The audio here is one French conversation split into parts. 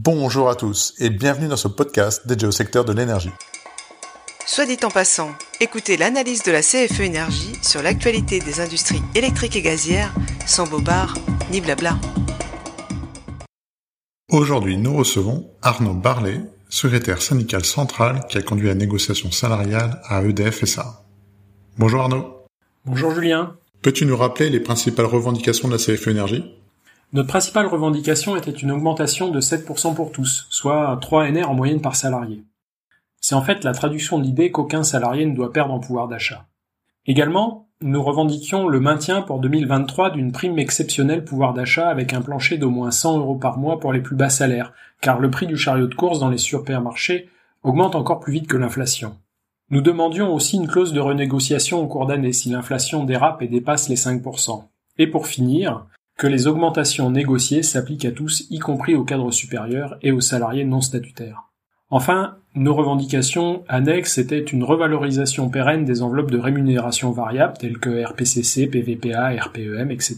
Bonjour à tous et bienvenue dans ce podcast dédié au secteur de l'énergie. Soit dit en passant, écoutez l'analyse de la CFE Énergie sur l'actualité des industries électriques et gazières sans bobards ni blabla. Aujourd'hui, nous recevons Arnaud Barlet, secrétaire syndical central qui a conduit la négociation salariale à EDF SA. Bonjour Arnaud. Bonjour Julien. Peux-tu nous rappeler les principales revendications de la CFE Énergie? Notre principale revendication était une augmentation de 7% pour tous, soit 3 NR en moyenne par salarié. C'est en fait la traduction de l'idée qu'aucun salarié ne doit perdre en pouvoir d'achat. Également, nous revendiquions le maintien pour 2023 d'une prime exceptionnelle pouvoir d'achat avec un plancher d'au moins 100 euros par mois pour les plus bas salaires, car le prix du chariot de course dans les supermarchés augmente encore plus vite que l'inflation. Nous demandions aussi une clause de renégociation au cours d'année si l'inflation dérape et dépasse les 5%. Et pour finir, que les augmentations négociées s'appliquent à tous, y compris aux cadres supérieurs et aux salariés non statutaires. Enfin, nos revendications annexes étaient une revalorisation pérenne des enveloppes de rémunération variable telles que RPCC, PVPA, RPEM, etc.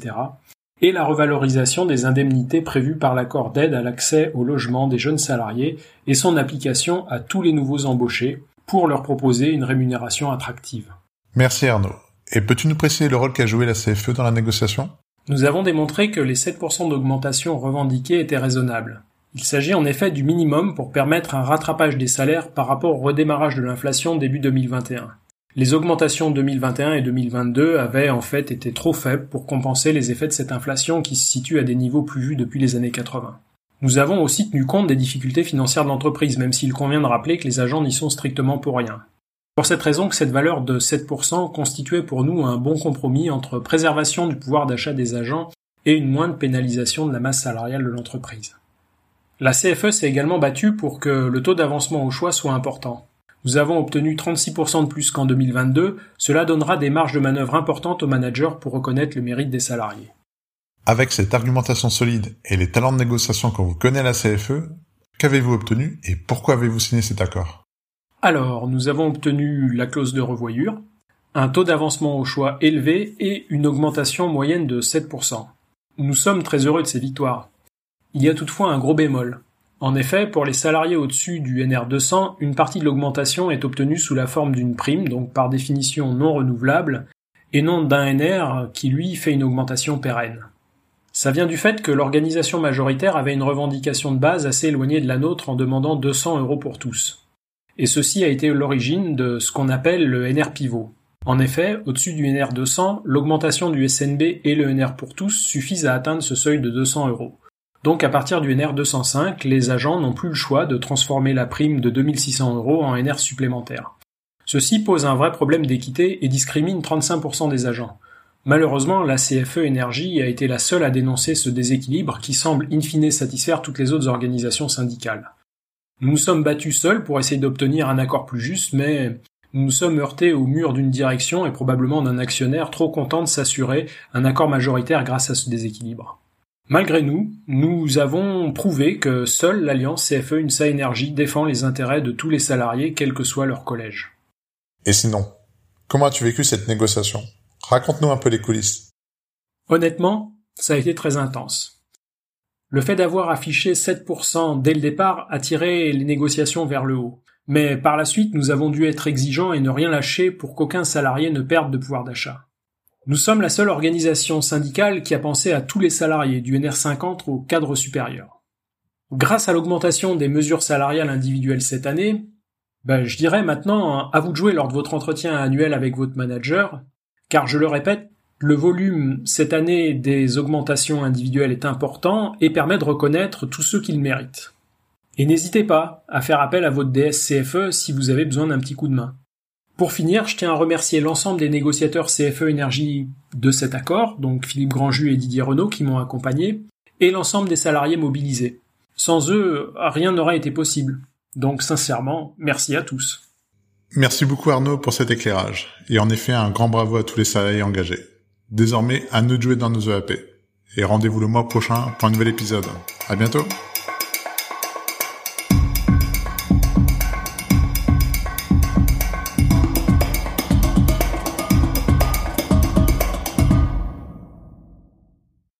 et la revalorisation des indemnités prévues par l'accord d'aide à l'accès au logement des jeunes salariés et son application à tous les nouveaux embauchés, pour leur proposer une rémunération attractive. Merci Arnaud. Et peux-tu nous préciser le rôle qu'a joué la CFE dans la négociation? Nous avons démontré que les 7% d'augmentation revendiqués étaient raisonnables. Il s'agit en effet du minimum pour permettre un rattrapage des salaires par rapport au redémarrage de l'inflation début 2021. Les augmentations 2021 et 2022 avaient en fait été trop faibles pour compenser les effets de cette inflation qui se situe à des niveaux plus vus depuis les années 80. Nous avons aussi tenu compte des difficultés financières de l'entreprise, même s'il convient de rappeler que les agents n'y sont strictement pour rien. Pour cette raison que cette valeur de 7% constituait pour nous un bon compromis entre préservation du pouvoir d'achat des agents et une moindre pénalisation de la masse salariale de l'entreprise. La CFE s'est également battue pour que le taux d'avancement au choix soit important. Nous avons obtenu 36% de plus qu'en 2022, cela donnera des marges de manœuvre importantes aux managers pour reconnaître le mérite des salariés. Avec cette argumentation solide et les talents de négociation qu'on vous connaît à la CFE, qu'avez-vous obtenu et pourquoi avez-vous signé cet accord? Alors, nous avons obtenu la clause de revoyure, un taux d'avancement au choix élevé et une augmentation moyenne de 7%. Nous sommes très heureux de ces victoires. Il y a toutefois un gros bémol. En effet, pour les salariés au-dessus du NR200, une partie de l'augmentation est obtenue sous la forme d'une prime, donc par définition non renouvelable, et non d'un NR qui lui fait une augmentation pérenne. Ça vient du fait que l'organisation majoritaire avait une revendication de base assez éloignée de la nôtre en demandant 200 euros pour tous. Et ceci a été l'origine de ce qu'on appelle le NR pivot. En effet, au-dessus du NR 200, l'augmentation du SNB et le NR pour tous suffisent à atteindre ce seuil de 200 euros. Donc à partir du NR 205, les agents n'ont plus le choix de transformer la prime de 2600 euros en NR supplémentaire. Ceci pose un vrai problème d'équité et discrimine 35% des agents. Malheureusement, la CFE Énergie a été la seule à dénoncer ce déséquilibre qui semble in fine satisfaire toutes les autres organisations syndicales. Nous nous sommes battus seuls pour essayer d'obtenir un accord plus juste, mais nous nous sommes heurtés au mur d'une direction et probablement d'un actionnaire trop content de s'assurer un accord majoritaire grâce à ce déséquilibre. Malgré nous, nous avons prouvé que seule l'alliance CFE UNSA Énergie défend les intérêts de tous les salariés, quel que soit leur collège. Et sinon, comment as-tu vécu cette négociation? Raconte-nous un peu les coulisses. Honnêtement, ça a été très intense. Le fait d'avoir affiché 7% dès le départ a tiré les négociations vers le haut. Mais par la suite, nous avons dû être exigeants et ne rien lâcher pour qu'aucun salarié ne perde de pouvoir d'achat. Nous sommes la seule organisation syndicale qui a pensé à tous les salariés du NR50 au cadre supérieur. Grâce à l'augmentation des mesures salariales individuelles cette année, ben, je dirais maintenant à vous de jouer lors de votre entretien annuel avec votre manager car je le répète, le volume cette année des augmentations individuelles est important et permet de reconnaître tous ceux qui le méritent. Et n'hésitez pas à faire appel à votre DSCFE si vous avez besoin d'un petit coup de main. Pour finir, je tiens à remercier l'ensemble des négociateurs CFE Énergie de cet accord, donc Philippe Grandjus et Didier Renault qui m'ont accompagné, et l'ensemble des salariés mobilisés. Sans eux, rien n'aurait été possible. Donc sincèrement, merci à tous. Merci beaucoup Arnaud pour cet éclairage. Et en effet, un grand bravo à tous les salariés engagés. Désormais, à nous de jouer dans nos EAP. Et rendez-vous le mois prochain pour un nouvel épisode. À bientôt!